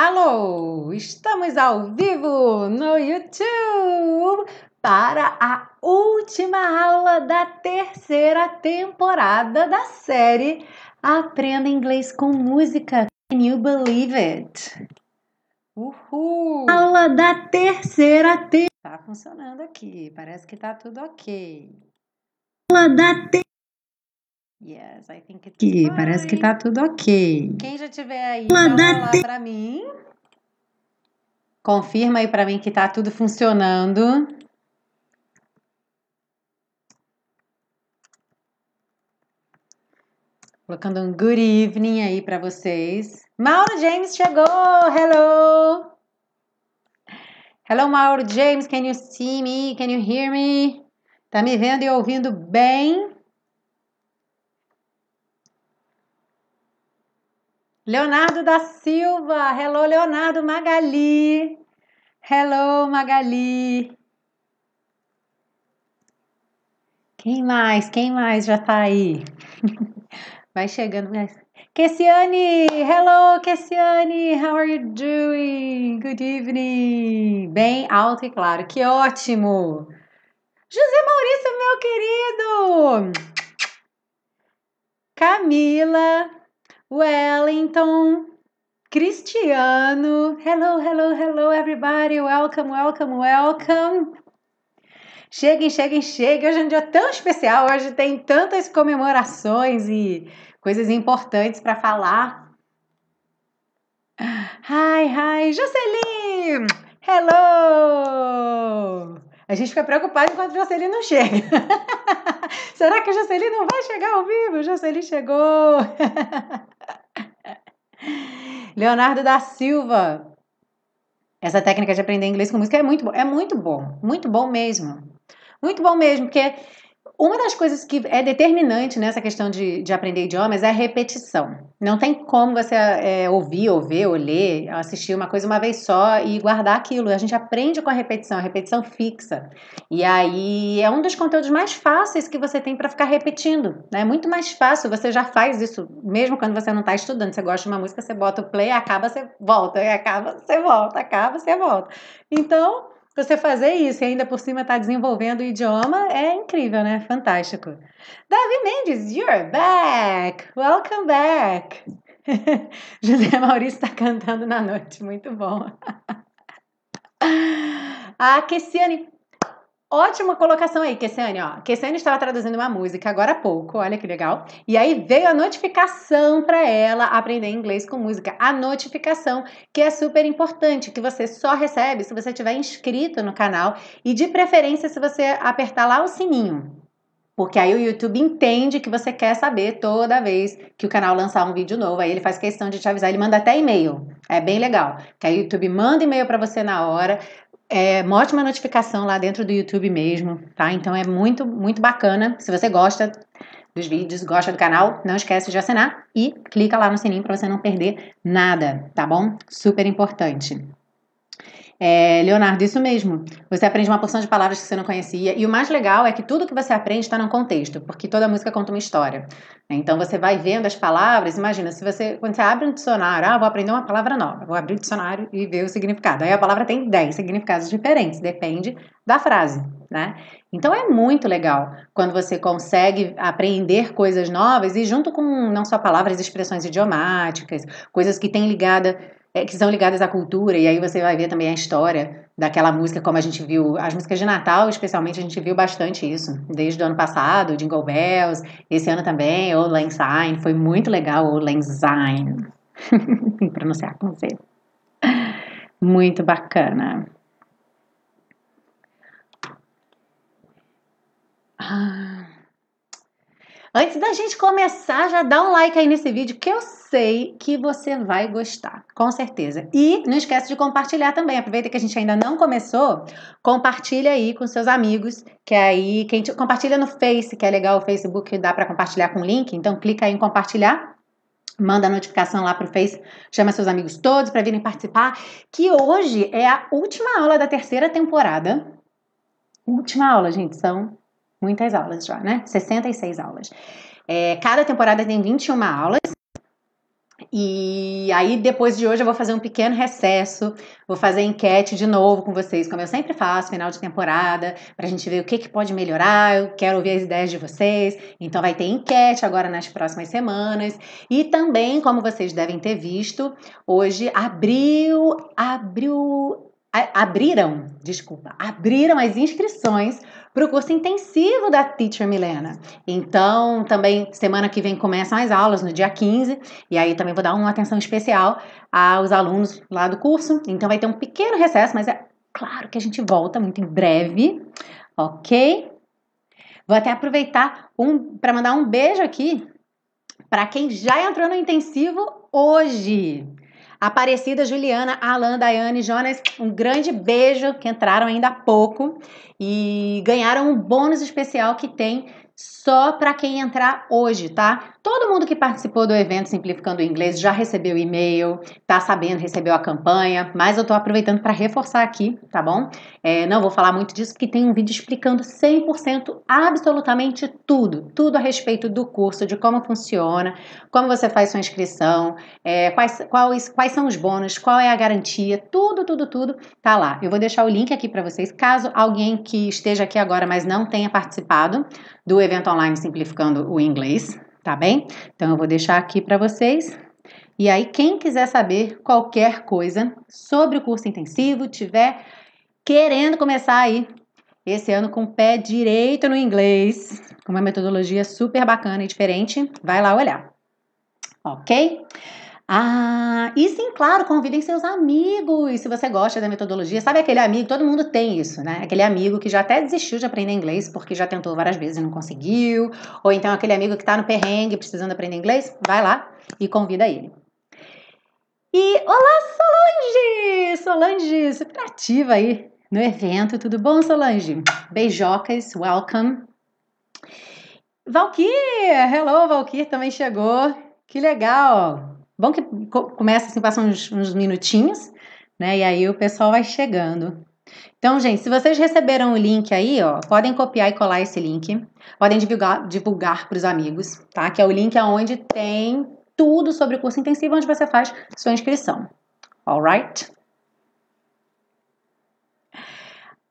Alô, estamos ao vivo no YouTube para a última aula da terceira temporada da série Aprenda Inglês com Música. Can you believe it? Uhul! Aula da terceira temporada. Tá funcionando aqui, parece que tá tudo ok. Aula da terceira Yes, I think it's fine. parece que tá tudo ok. Quem já tiver aí, um lá pra mim. Confirma aí pra mim que tá tudo funcionando. Colocando um good evening aí para vocês. Mauro James chegou! Hello! Hello, Mauro James. Can you see me? Can you hear me? Tá me vendo e ouvindo bem? Leonardo da Silva. Hello, Leonardo Magali. Hello, Magali. Quem mais? Quem mais já tá aí? Vai chegando. Kessiane! Hello, Kessiane! How are you doing? Good evening! Bem alto e claro. Que ótimo! José Maurício, meu querido! Camila, Wellington, Cristiano. Hello, hello, hello, everybody. Welcome, welcome, welcome. Cheguem, cheguem, cheguem. Hoje é um dia tão especial. Hoje tem tantas comemorações e coisas importantes para falar. Hi, hi, Jocely! Hello! A gente fica preocupado enquanto a Jocely não chega. Será que a Jocely não vai chegar ao vivo? Jocely chegou! Leonardo da Silva. Essa técnica de aprender inglês com música é muito bom. É muito bom. Muito bom mesmo. Muito bom mesmo, porque uma das coisas que é determinante nessa questão de, de aprender idiomas é a repetição. Não tem como você é, ouvir, ou ver, ou ler, assistir uma coisa uma vez só e guardar aquilo. A gente aprende com a repetição, a repetição fixa. E aí é um dos conteúdos mais fáceis que você tem para ficar repetindo. É muito mais fácil, você já faz isso, mesmo quando você não está estudando. Você gosta de uma música, você bota o play, acaba, você volta, acaba, você volta, acaba, você volta. Então você fazer isso e ainda por cima estar tá desenvolvendo o idioma é incrível, né? Fantástico. Davi Mendes, you're back! Welcome back! José Maurício está cantando na noite, muito bom. A Kessiane, Ótima colocação aí, Kessiane, ó. Kessiane estava traduzindo uma música agora há pouco, olha que legal. E aí veio a notificação para ela aprender inglês com música. A notificação, que é super importante, que você só recebe se você estiver inscrito no canal e de preferência se você apertar lá o sininho. Porque aí o YouTube entende que você quer saber toda vez que o canal lançar um vídeo novo. Aí ele faz questão de te avisar, ele manda até e-mail. É bem legal. Que aí o YouTube manda e-mail para você na hora, é uma ótima notificação lá dentro do YouTube mesmo, tá? Então é muito, muito bacana. Se você gosta dos vídeos, gosta do canal, não esquece de assinar e clica lá no sininho para você não perder nada, tá bom? Super importante. É, Leonardo, isso mesmo. Você aprende uma porção de palavras que você não conhecia. E o mais legal é que tudo que você aprende está num contexto, porque toda música conta uma história. Então você vai vendo as palavras. Imagina, se você, quando você abre um dicionário, ah, vou aprender uma palavra nova, vou abrir o dicionário e ver o significado. Aí a palavra tem 10 significados diferentes, depende da frase, né? Então é muito legal quando você consegue aprender coisas novas e junto com não só palavras, expressões idiomáticas, coisas que têm ligada é, que são ligadas à cultura, e aí você vai ver também a história daquela música, como a gente viu, as músicas de Natal, especialmente, a gente viu bastante isso, desde o ano passado, Jingle Bells, esse ano também, O Syne, foi muito legal, O Syne, pronunciar com Z. Muito bacana. Ah. Antes da gente começar, já dá um like aí nesse vídeo que eu sei que você vai gostar, com certeza. E não esquece de compartilhar também. Aproveita que a gente ainda não começou, compartilha aí com seus amigos, que aí quem te, compartilha no Face, que é legal o Facebook, dá para compartilhar com link. Então clica aí em compartilhar. Manda a notificação lá pro Face, chama seus amigos todos para virem participar, que hoje é a última aula da terceira temporada. Última aula, gente, são muitas aulas já, né? 66 aulas. É, cada temporada tem 21 aulas. E aí, depois de hoje, eu vou fazer um pequeno recesso, vou fazer enquete de novo com vocês, como eu sempre faço, final de temporada, para a gente ver o que, que pode melhorar. Eu quero ouvir as ideias de vocês. Então, vai ter enquete agora nas próximas semanas. E também, como vocês devem ter visto, hoje abriu, abriu abriram, desculpa, abriram as inscrições para o curso intensivo da Teacher Milena. Então, também semana que vem começam as aulas, no dia 15, e aí também vou dar uma atenção especial aos alunos lá do curso. Então, vai ter um pequeno recesso, mas é claro que a gente volta muito em breve, ok? Vou até aproveitar um, para mandar um beijo aqui para quem já entrou no intensivo hoje. Aparecida, Juliana, Alan, Daiane, Jonas, um grande beijo que entraram ainda há pouco e ganharam um bônus especial que tem só para quem entrar hoje, tá? Todo mundo que participou do evento Simplificando o Inglês já recebeu e-mail, tá sabendo, recebeu a campanha, mas eu tô aproveitando para reforçar aqui, tá bom? É, não vou falar muito disso, porque tem um vídeo explicando 100% absolutamente tudo, tudo a respeito do curso, de como funciona, como você faz sua inscrição, é, quais, quais, quais são os bônus, qual é a garantia, tudo, tudo, tudo tá lá. Eu vou deixar o link aqui para vocês, caso alguém que esteja aqui agora, mas não tenha participado do evento online Simplificando o Inglês, tá bem? Então eu vou deixar aqui para vocês. E aí, quem quiser saber qualquer coisa sobre o curso intensivo, tiver querendo começar aí esse ano com o pé direito no inglês, com uma metodologia super bacana e diferente, vai lá olhar. Ok? Ah, e sim, claro, convidem seus amigos, se você gosta da metodologia. Sabe aquele amigo, todo mundo tem isso, né? Aquele amigo que já até desistiu de aprender inglês porque já tentou várias vezes e não conseguiu. Ou então aquele amigo que está no perrengue precisando aprender inglês, vai lá e convida ele. E olá, Solange! Solange, super ativa aí no evento. Tudo bom, Solange? Beijocas, welcome. Valkyr, hello, Valkyr também chegou. Que legal! Bom que começa assim, passam uns, uns minutinhos, né? E aí o pessoal vai chegando. Então, gente, se vocês receberam o link aí, ó, podem copiar e colar esse link. Podem divulgar, divulgar para os amigos, tá? Que é o link onde tem tudo sobre o curso intensivo onde você faz sua inscrição. Alright?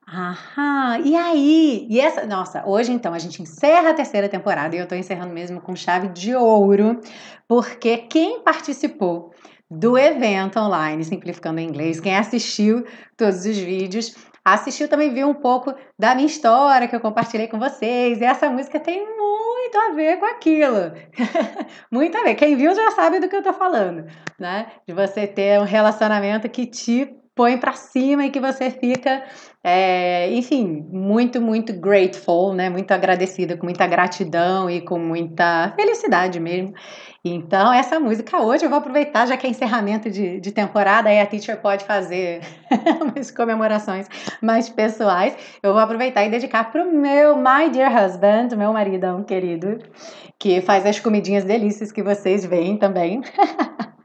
Aham, e aí? E essa, nossa, hoje então a gente encerra a terceira temporada e eu tô encerrando mesmo com chave de ouro, porque quem participou do evento online Simplificando em Inglês, quem assistiu todos os vídeos, assistiu também viu um pouco da minha história que eu compartilhei com vocês. E essa música tem muito a ver com aquilo. muito a ver. Quem viu já sabe do que eu tô falando, né? De você ter um relacionamento que te põe para cima e que você fica, é, enfim, muito, muito grateful, né? Muito agradecida, com muita gratidão e com muita felicidade mesmo. Então, essa música hoje eu vou aproveitar, já que é encerramento de, de temporada, aí a teacher pode fazer umas comemorações mais pessoais. Eu vou aproveitar e dedicar para o meu my dear husband, meu maridão querido, que faz as comidinhas delícias que vocês veem também.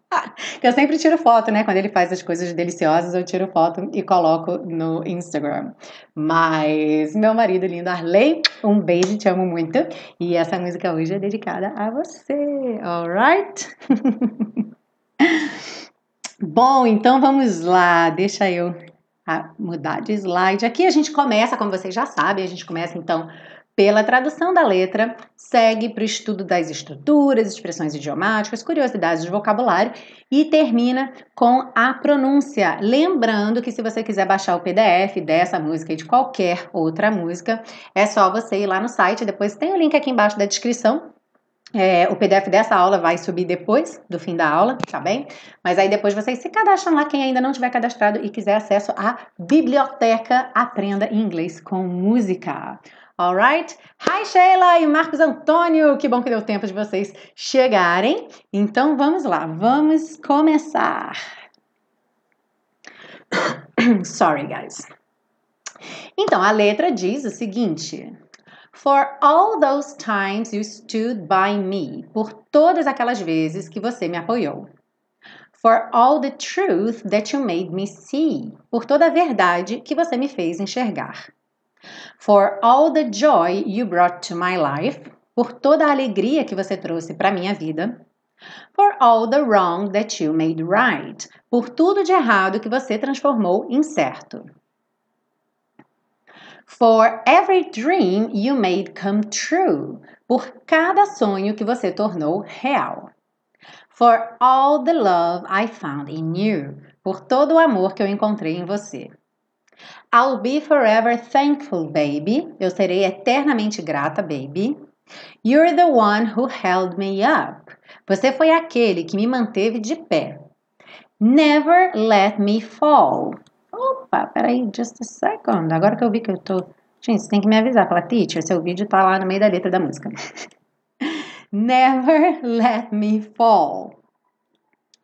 eu sempre tiro foto, né? Quando ele faz as coisas deliciosas, eu tiro foto e coloco no Instagram. Mas meu marido lindo, Arley, um beijo, te amo muito. E essa música hoje é dedicada a você, alright? Bom, então vamos lá. Deixa eu ah, mudar de slide. Aqui a gente começa, como vocês já sabem, a gente começa então pela tradução da letra, segue para o estudo das estruturas, expressões idiomáticas, curiosidades de vocabulário e termina com a pronúncia. Lembrando que se você quiser baixar o PDF dessa música e de qualquer outra música, é só você ir lá no site, depois tem o link aqui embaixo da descrição. É, o PDF dessa aula vai subir depois do fim da aula, tá bem? Mas aí depois vocês se cadastram lá, quem ainda não tiver cadastrado e quiser acesso à biblioteca Aprenda Inglês com Música. Alright? Hi Sheila e Marcos Antônio, que bom que deu tempo de vocês chegarem. Então vamos lá, vamos começar. Sorry, guys. Então a letra diz o seguinte: For all those times you stood by me, por todas aquelas vezes que você me apoiou. For all the truth that you made me see, por toda a verdade que você me fez enxergar. For all the joy you brought to my life, por toda a alegria que você trouxe para minha vida. For all the wrong that you made right. Por tudo de errado que você transformou em certo. For every dream you made come true. Por cada sonho que você tornou real. For all the love I found in you. Por todo o amor que eu encontrei em você. I'll be forever thankful, baby. Eu serei eternamente grata, baby. You're the one who held me up. Você foi aquele que me manteve de pé. Never let me fall. Opa, peraí, just a second. Agora que eu vi que eu tô. Gente, você tem que me avisar. Fala, teacher, seu vídeo tá lá no meio da letra da música. Never let me fall.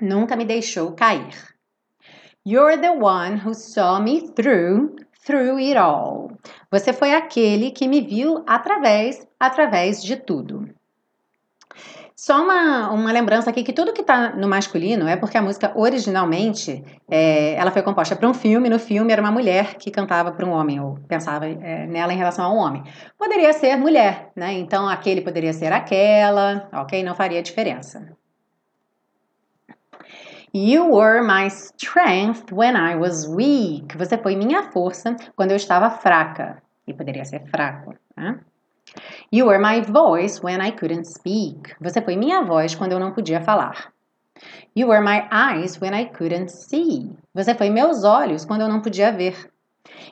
Nunca me deixou cair. You're the one who saw me through, through it all. Você foi aquele que me viu através, através de tudo. Só uma, uma lembrança aqui que tudo que está no masculino é porque a música originalmente é, ela foi composta para um filme. No filme era uma mulher que cantava para um homem ou pensava é, nela em relação a um homem. Poderia ser mulher, né? Então aquele poderia ser aquela, ok? Não faria diferença. You were my strength when I was weak. Você foi minha força quando eu estava fraca. E poderia ser fraco, né? You were my voice when I couldn't speak. Você foi minha voz quando eu não podia falar. You were my eyes when I couldn't see. Você foi meus olhos quando eu não podia ver.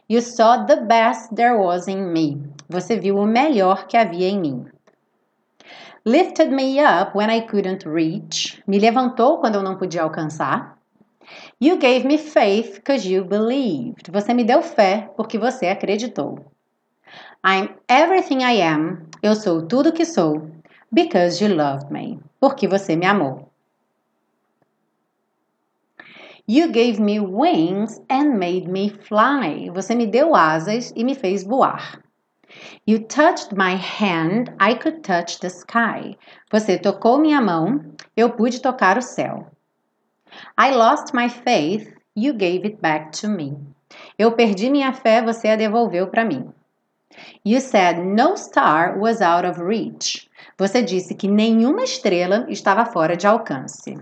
You saw the best there was in me. Você viu o melhor que havia em mim. Lifted me up when I couldn't reach. Me levantou quando eu não podia alcançar. You gave me faith because you believed. Você me deu fé porque você acreditou. I'm everything I am. Eu sou tudo que sou. Because you loved me. Porque você me amou. You gave me wings and made me fly. Você me deu asas e me fez voar. You touched my hand, I could touch the sky. Você tocou minha mão, eu pude tocar o céu. I lost my faith, you gave it back to me. Eu perdi minha fé, você a devolveu para mim. You said no star was out of reach. Você disse que nenhuma estrela estava fora de alcance.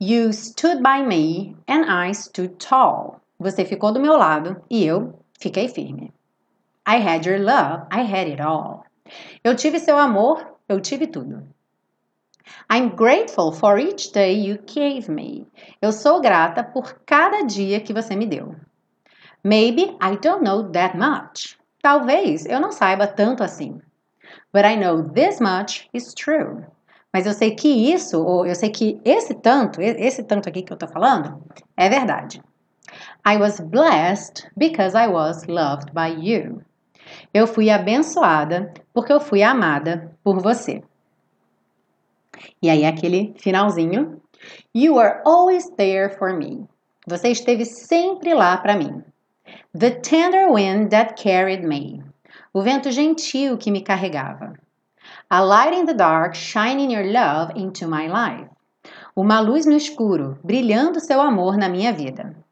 You stood by me and I stood tall. Você ficou do meu lado e eu fiquei firme. I had your love, I had it all. Eu tive seu amor, eu tive tudo. I'm grateful for each day you gave me. Eu sou grata por cada dia que você me deu. Maybe I don't know that much. Talvez eu não saiba tanto assim. But I know this much is true. Mas eu sei que isso, ou eu sei que esse tanto, esse tanto aqui que eu tô falando, é verdade. I was blessed because I was loved by you. Eu fui abençoada porque eu fui amada por você. E aí, aquele finalzinho. You are always there for me. Você esteve sempre lá para mim. The tender wind that carried me. O vento gentil que me carregava. A light in the dark, shining your love into my life. Uma luz no escuro, brilhando seu amor na minha vida.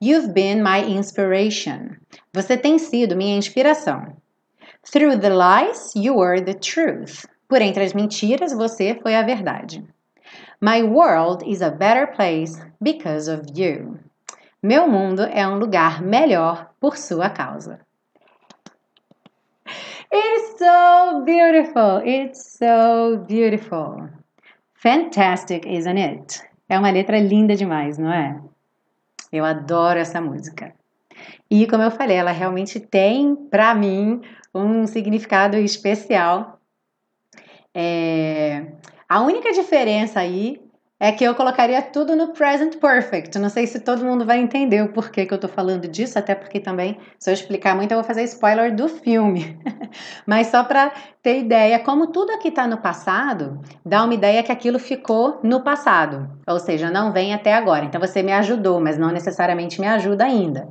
You've been my inspiration. Você tem sido minha inspiração. Through the lies, you were the truth. Por entre as mentiras, você foi a verdade. My world is a better place because of you. Meu mundo é um lugar melhor por sua causa. It's so beautiful. It's so beautiful. Fantastic, isn't it? É uma letra linda demais, não é? Eu adoro essa música. E como eu falei, ela realmente tem, para mim, um significado especial. É... A única diferença aí é que eu colocaria tudo no present perfect. Não sei se todo mundo vai entender o porquê que eu tô falando disso, até porque também, se eu explicar muito, eu vou fazer spoiler do filme. Mas só para ter ideia, como tudo aqui tá no passado, dá uma ideia que aquilo ficou no passado, ou seja, não vem até agora. Então você me ajudou, mas não necessariamente me ajuda ainda.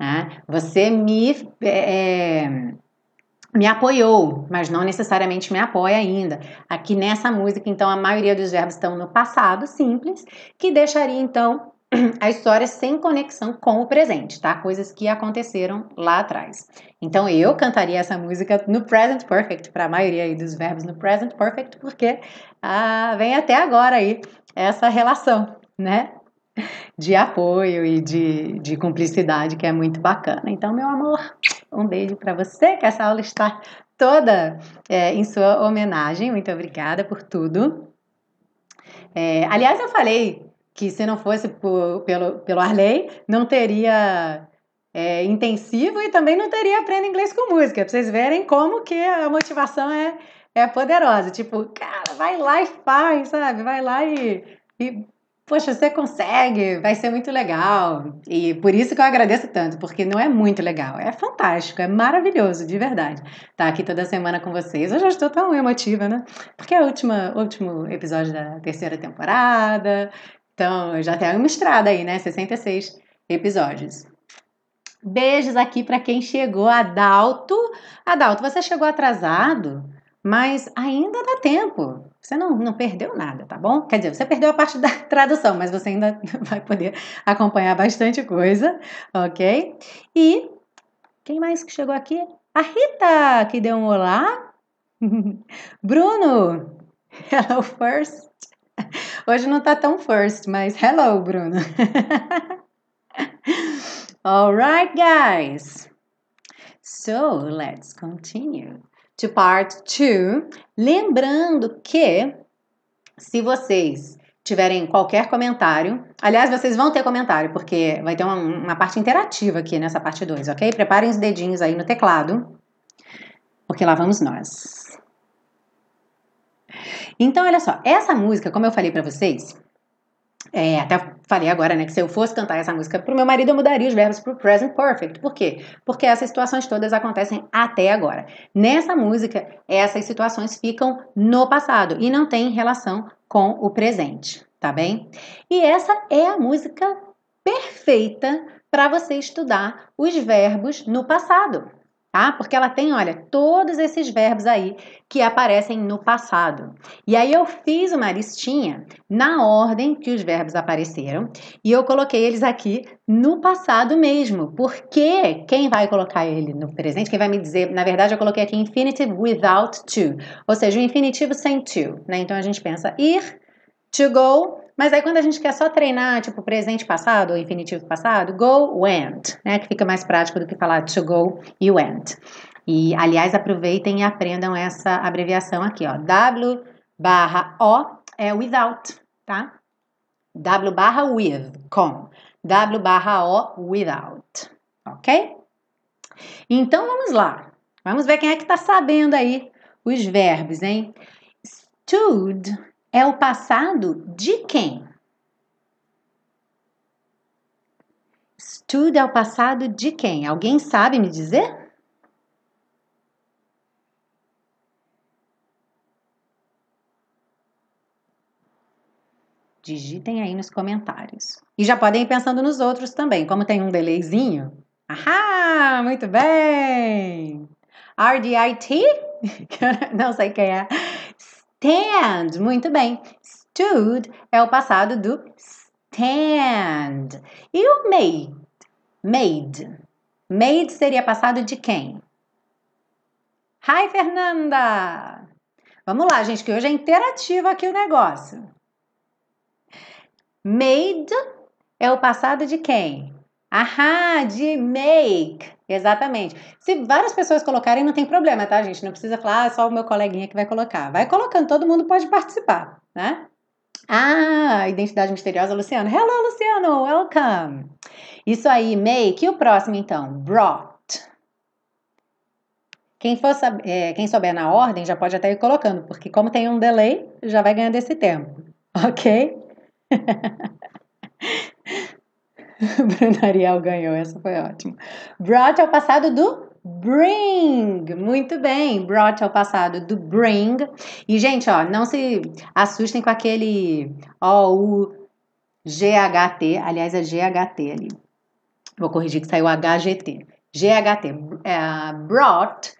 Né? Você me. É, me apoiou, mas não necessariamente me apoia ainda. Aqui nessa música, então, a maioria dos verbos estão no passado simples, que deixaria então a história sem conexão com o presente, tá? Coisas que aconteceram lá atrás. Então eu cantaria essa música no present perfect, para a maioria aí dos verbos no present perfect, porque ah, vem até agora aí essa relação, né? De apoio e de, de cumplicidade que é muito bacana. Então, meu amor, um beijo para você, que essa aula está toda é, em sua homenagem. Muito obrigada por tudo. É, aliás, eu falei que se não fosse por, pelo, pelo Arley, não teria é, intensivo e também não teria Aprenda Inglês com Música, para vocês verem como que a motivação é, é poderosa. Tipo, cara, vai lá e faz, sabe? Vai lá e, e Poxa, você consegue, vai ser muito legal. E por isso que eu agradeço tanto, porque não é muito legal, é fantástico, é maravilhoso, de verdade. Tá aqui toda semana com vocês. Eu já estou tão emotiva, né? Porque é o último, último episódio da terceira temporada. Então, eu já tenho uma estrada aí, né? 66 episódios. Beijos aqui para quem chegou, Adalto. Adalto, você chegou atrasado? Mas ainda dá tempo. Você não, não perdeu nada, tá bom? Quer dizer, você perdeu a parte da tradução, mas você ainda vai poder acompanhar bastante coisa, ok? E quem mais que chegou aqui? A Rita, que deu um olá. Bruno, hello first. Hoje não tá tão first, mas hello, Bruno. Alright, guys. So let's continue to part 2. Lembrando que se vocês tiverem qualquer comentário, aliás, vocês vão ter comentário, porque vai ter uma, uma parte interativa aqui nessa parte 2, ok? Preparem os dedinhos aí no teclado, porque lá vamos nós. Então, olha só, essa música, como eu falei para vocês, é, até falei agora, né, que se eu fosse cantar essa música pro meu marido, eu mudaria os verbos pro present perfect. Por quê? Porque essas situações todas acontecem até agora. Nessa música, essas situações ficam no passado e não têm relação com o presente, tá bem? E essa é a música perfeita para você estudar os verbos no passado tá? Porque ela tem, olha, todos esses verbos aí que aparecem no passado. E aí eu fiz uma listinha na ordem que os verbos apareceram e eu coloquei eles aqui no passado mesmo. Porque quem vai colocar ele no presente, quem vai me dizer, na verdade eu coloquei aqui infinitive without to, ou seja, o infinitivo sem to, né? Então a gente pensa ir, to go, mas aí quando a gente quer só treinar, tipo, presente passado ou infinitivo passado, go, went, né? Que fica mais prático do que falar to go e went. E, aliás, aproveitem e aprendam essa abreviação aqui, ó. W barra O é without, tá? W barra with, com. W barra O, without, ok? Então, vamos lá. Vamos ver quem é que tá sabendo aí os verbos, hein? Stood é o passado de quem? Stood é o passado de quem? Alguém sabe me dizer? Digitem aí nos comentários. E já podem ir pensando nos outros também, como tem um delayzinho. Ahá, muito bem! RDIT? Não sei quem é stand. Muito bem. Stood é o passado do stand. E o made? Made. Made seria passado de quem? Hi, Fernanda! Vamos lá, gente, que hoje é interativo aqui o negócio. Made é o passado de quem? Ahá, de make. Exatamente. Se várias pessoas colocarem, não tem problema, tá, gente? Não precisa falar, ah, só o meu coleguinha que vai colocar. Vai colocando, todo mundo pode participar, né? Ah, identidade misteriosa, Luciano. Hello, Luciano, welcome. Isso aí, make. E o próximo, então? Brought. Quem, for é, quem souber na ordem já pode até ir colocando, porque como tem um delay, já vai ganhando esse tempo, ok? Bruno Ariel ganhou, essa foi ótima. Brought é o passado do bring. Muito bem, brought é o passado do bring. E, gente, ó, não se assustem com aquele O-U-G-H-T. Aliás, é G-H-T ali. Vou corrigir que saiu H-G-T. G-H-T. É, brought,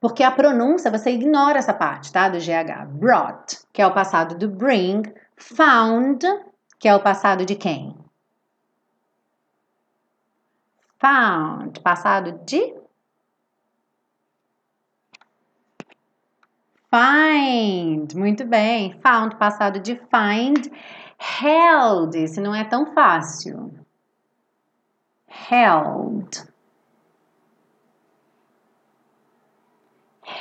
porque a pronúncia, você ignora essa parte, tá? Do G-H. Brought, que é o passado do bring. Found, que é o passado de quem? Found, passado de Find, muito bem. Found, passado de find. Held, esse não é tão fácil. Held.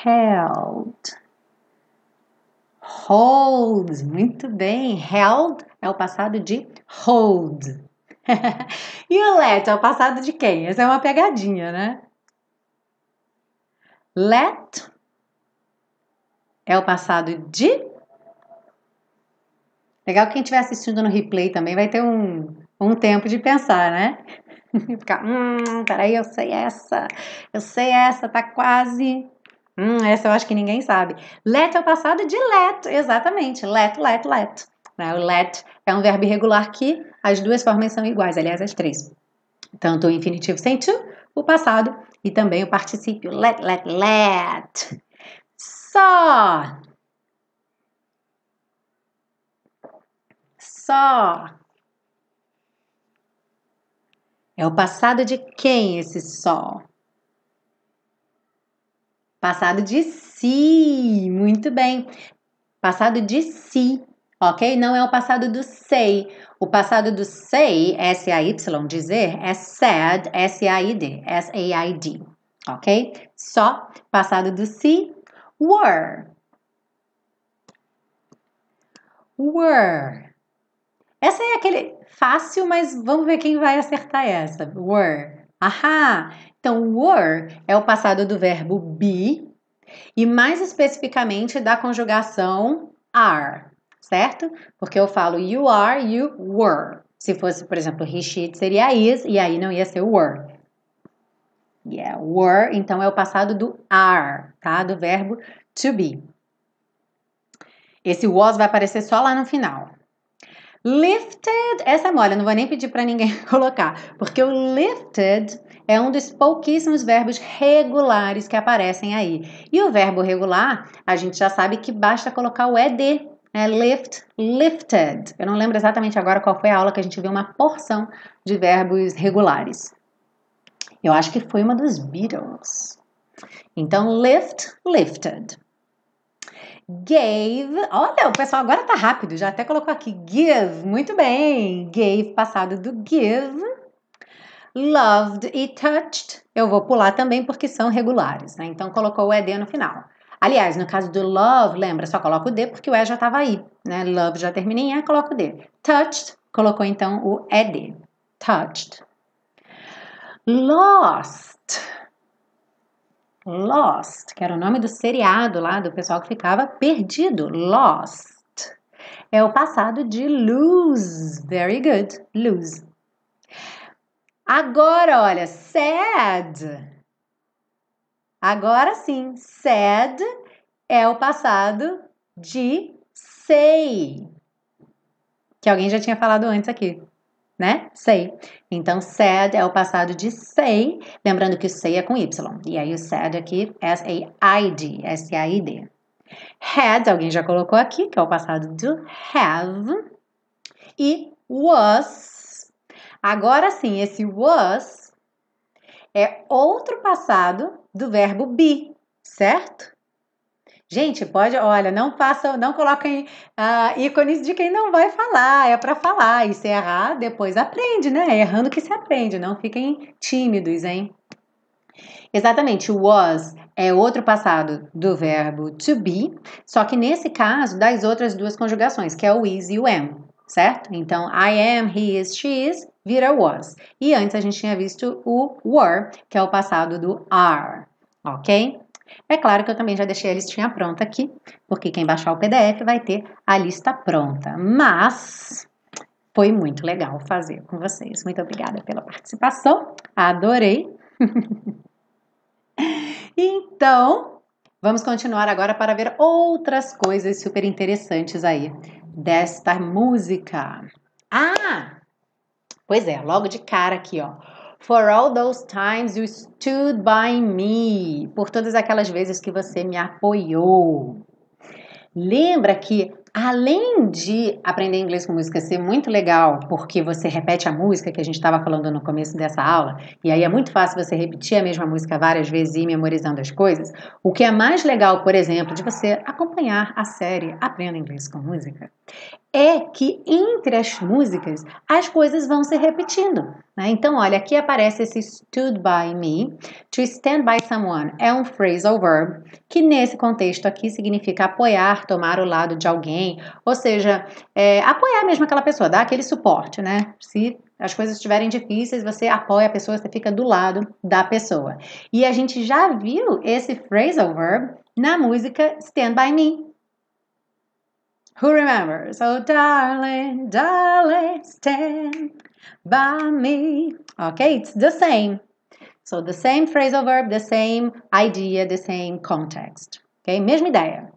Held. Hold, muito bem. Held é o passado de hold. e o let é o passado de quem? Essa é uma pegadinha, né? Let é o passado de. Legal que quem estiver assistindo no replay também vai ter um, um tempo de pensar, né? Ficar, hum, peraí, eu sei essa, eu sei essa, tá quase. Hum, essa eu acho que ninguém sabe. Let é o passado de let, exatamente. Let, let, let. Né? O let é um verbo irregular que as duas formas são iguais, aliás, as três. Tanto o infinitivo sem to, o passado, e também o particípio let, let, let. Só. Só. É o passado de quem esse só? Passado de si. Muito bem. Passado de si ok? Não é o passado do say. O passado do say, S-A-Y, dizer, é said, S-A-I-D, S-A-I-D, ok? Só passado do se, were. Were. Essa é aquele fácil, mas vamos ver quem vai acertar essa. Were. Ahá! Então, were é o passado do verbo be e mais especificamente da conjugação are certo? Porque eu falo you are, you were. Se fosse, por exemplo, he, she, seria is, e aí não ia ser were. Yeah, were, então é o passado do are, tá? Do verbo to be. Esse was vai aparecer só lá no final. Lifted, essa é mole, eu não vou nem pedir para ninguém colocar, porque o lifted é um dos pouquíssimos verbos regulares que aparecem aí. E o verbo regular, a gente já sabe que basta colocar o ed é lift, lifted. Eu não lembro exatamente agora qual foi a aula que a gente viu uma porção de verbos regulares. Eu acho que foi uma dos Beatles. Então, lift, lifted. Gave, olha, o pessoal agora tá rápido, já até colocou aqui. Give, muito bem. Gave, passado do give. Loved e touched, eu vou pular também porque são regulares, né? Então, colocou o ED no final. Aliás, no caso do love, lembra, só coloca o D porque o E já estava aí, né? Love já termina em E, coloca o D. Touched, colocou então o ED. Touched. Lost. Lost, que era o nome do seriado lá do pessoal que ficava perdido. Lost. É o passado de lose. Very good. Lose. Agora, olha, sad. Agora sim, said é o passado de say. Que alguém já tinha falado antes aqui, né? Say. Então, said é o passado de say, lembrando que say é com Y. E aí o said aqui, S-A-I-D, S-A-I-D. Had, alguém já colocou aqui, que é o passado do have. E was. Agora sim, esse was é outro passado do verbo be, certo? Gente, pode, olha, não façam, não coloquem uh, ícones de quem não vai falar, é para falar. E se errar, depois aprende, né? É errando que se aprende, não fiquem tímidos, hein? Exatamente, was é outro passado do verbo to be, só que nesse caso das outras duas conjugações, que é o is e o am, certo? Então, I am, he is, she is, vira was. E antes a gente tinha visto o were, que é o passado do are, ok? É claro que eu também já deixei a listinha pronta aqui, porque quem baixar o PDF vai ter a lista pronta. Mas foi muito legal fazer com vocês. Muito obrigada pela participação, adorei. então, vamos continuar agora para ver outras coisas super interessantes aí desta música. Ah! Pois é, logo de cara aqui, ó. For all those times you stood by me. Por todas aquelas vezes que você me apoiou. Lembra que além de aprender inglês com música ser muito legal, porque você repete a música que a gente estava falando no começo dessa aula, e aí é muito fácil você repetir a mesma música várias vezes e ir memorizando as coisas, o que é mais legal, por exemplo, de você acompanhar a série Aprenda Inglês com Música, é que entre as músicas as coisas vão se repetindo. Né? Então, olha, aqui aparece esse stood by me. To stand by someone é um phrasal verb que nesse contexto aqui significa apoiar, tomar o lado de alguém, ou seja, é, apoiar mesmo aquela pessoa, dar aquele suporte, né? Se as coisas estiverem difíceis, você apoia a pessoa, você fica do lado da pessoa. E a gente já viu esse phrasal verb na música Stand By Me, Who remembers? Oh, darling, darling, stand by me. Okay, it's the same. So, the same phrasal verb, the same idea, the same context. Ok? Mesma ideia.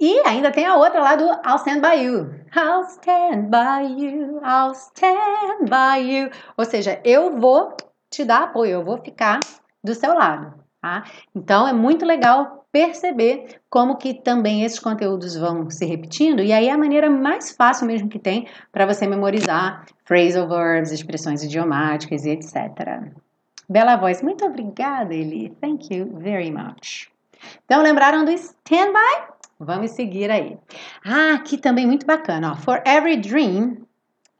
E ainda tem a outra lá do I'll stand by you. I'll stand by you, I'll stand by you. Ou seja, eu vou te dar apoio, eu vou ficar do seu lado. Tá? Então é muito legal perceber como que também esses conteúdos vão se repetindo e aí é a maneira mais fácil mesmo que tem para você memorizar phrasal verbs, expressões idiomáticas e etc. Bela voz, muito obrigada, Eli. Thank you very much. Então, lembraram do standby? Vamos seguir aí. Ah, aqui também muito bacana. Ó. For every dream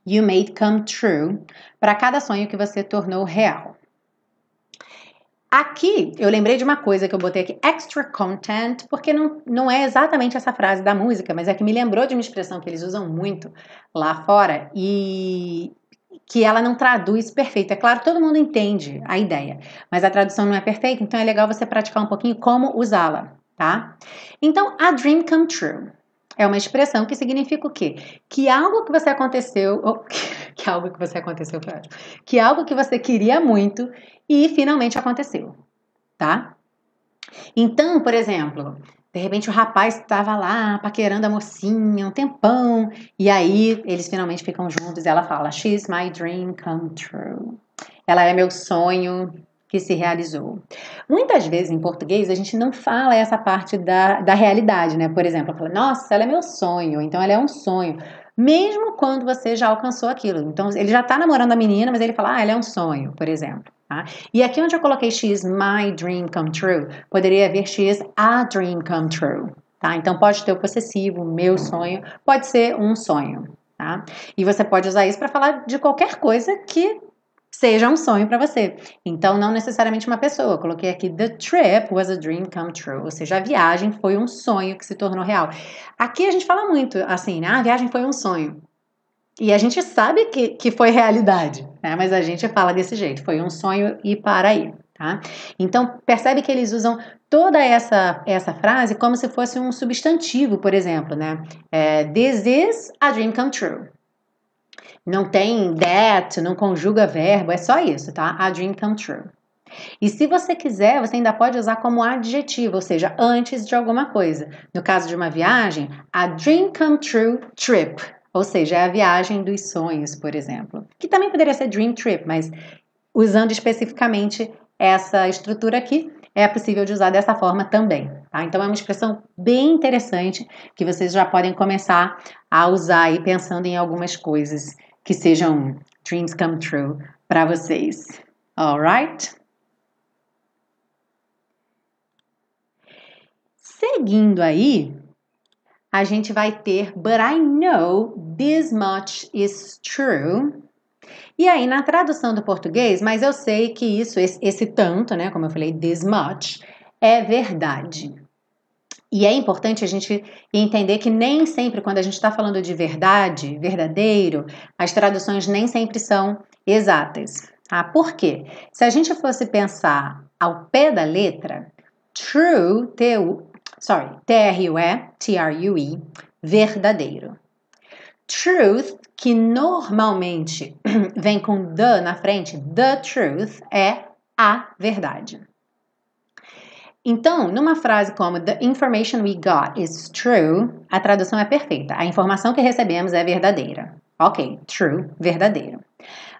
you made come true, para cada sonho que você tornou real. Aqui eu lembrei de uma coisa que eu botei aqui, extra content, porque não, não é exatamente essa frase da música, mas é que me lembrou de uma expressão que eles usam muito lá fora e que ela não traduz perfeito. É claro, todo mundo entende a ideia, mas a tradução não é perfeita, então é legal você praticar um pouquinho como usá-la, tá? Então, a dream come true. É uma expressão que significa o quê? Que algo que você aconteceu, ou, que algo que você aconteceu, que algo que você queria muito e finalmente aconteceu, tá? Então, por exemplo, de repente o rapaz estava lá paquerando a mocinha um tempão e aí eles finalmente ficam juntos e ela fala: "She's my dream come true". Ela é meu sonho que se realizou. Muitas vezes em português a gente não fala essa parte da, da realidade, né? Por exemplo, fala, nossa, ela é meu sonho, então ela é um sonho. Mesmo quando você já alcançou aquilo. Então, ele já tá namorando a menina, mas ele fala, ah, ela é um sonho, por exemplo. Tá? E aqui onde eu coloquei is my dream come true, poderia haver is a dream come true. Tá? Então pode ter o possessivo, meu sonho, pode ser um sonho. Tá? E você pode usar isso para falar de qualquer coisa que seja um sonho para você. Então, não necessariamente uma pessoa. Eu coloquei aqui: The trip was a dream come true. Ou seja, a viagem foi um sonho que se tornou real. Aqui a gente fala muito assim, né? Ah, a viagem foi um sonho. E a gente sabe que, que foi realidade, né? mas a gente fala desse jeito, foi um sonho e para aí. Tá? Então, percebe que eles usam toda essa, essa frase como se fosse um substantivo, por exemplo, né? É, This is a dream come true. Não tem that, não conjuga verbo, é só isso, tá? A dream come true. E se você quiser, você ainda pode usar como adjetivo, ou seja, antes de alguma coisa. No caso de uma viagem, a dream come true trip. Ou seja, é a viagem dos sonhos, por exemplo. Que também poderia ser dream trip, mas usando especificamente essa estrutura aqui, é possível de usar dessa forma também. Tá? Então é uma expressão bem interessante que vocês já podem começar a usar aí pensando em algumas coisas que sejam dreams come true para vocês. Alright? Seguindo aí, a gente vai ter But I know this much is true. E aí, na tradução do português, mas eu sei que isso, esse, esse tanto, né? Como eu falei, this much, é verdade. E é importante a gente entender que nem sempre, quando a gente está falando de verdade, verdadeiro, as traduções nem sempre são exatas. Tá? Por quê? Se a gente fosse pensar ao pé da letra, true, sorry, T-R-U-E, T-R-U-E, verdadeiro. Truth, que normalmente vem com the na frente, the truth é a verdade. Então, numa frase como The information we got is true, a tradução é perfeita. A informação que recebemos é verdadeira. Ok, true, verdadeiro.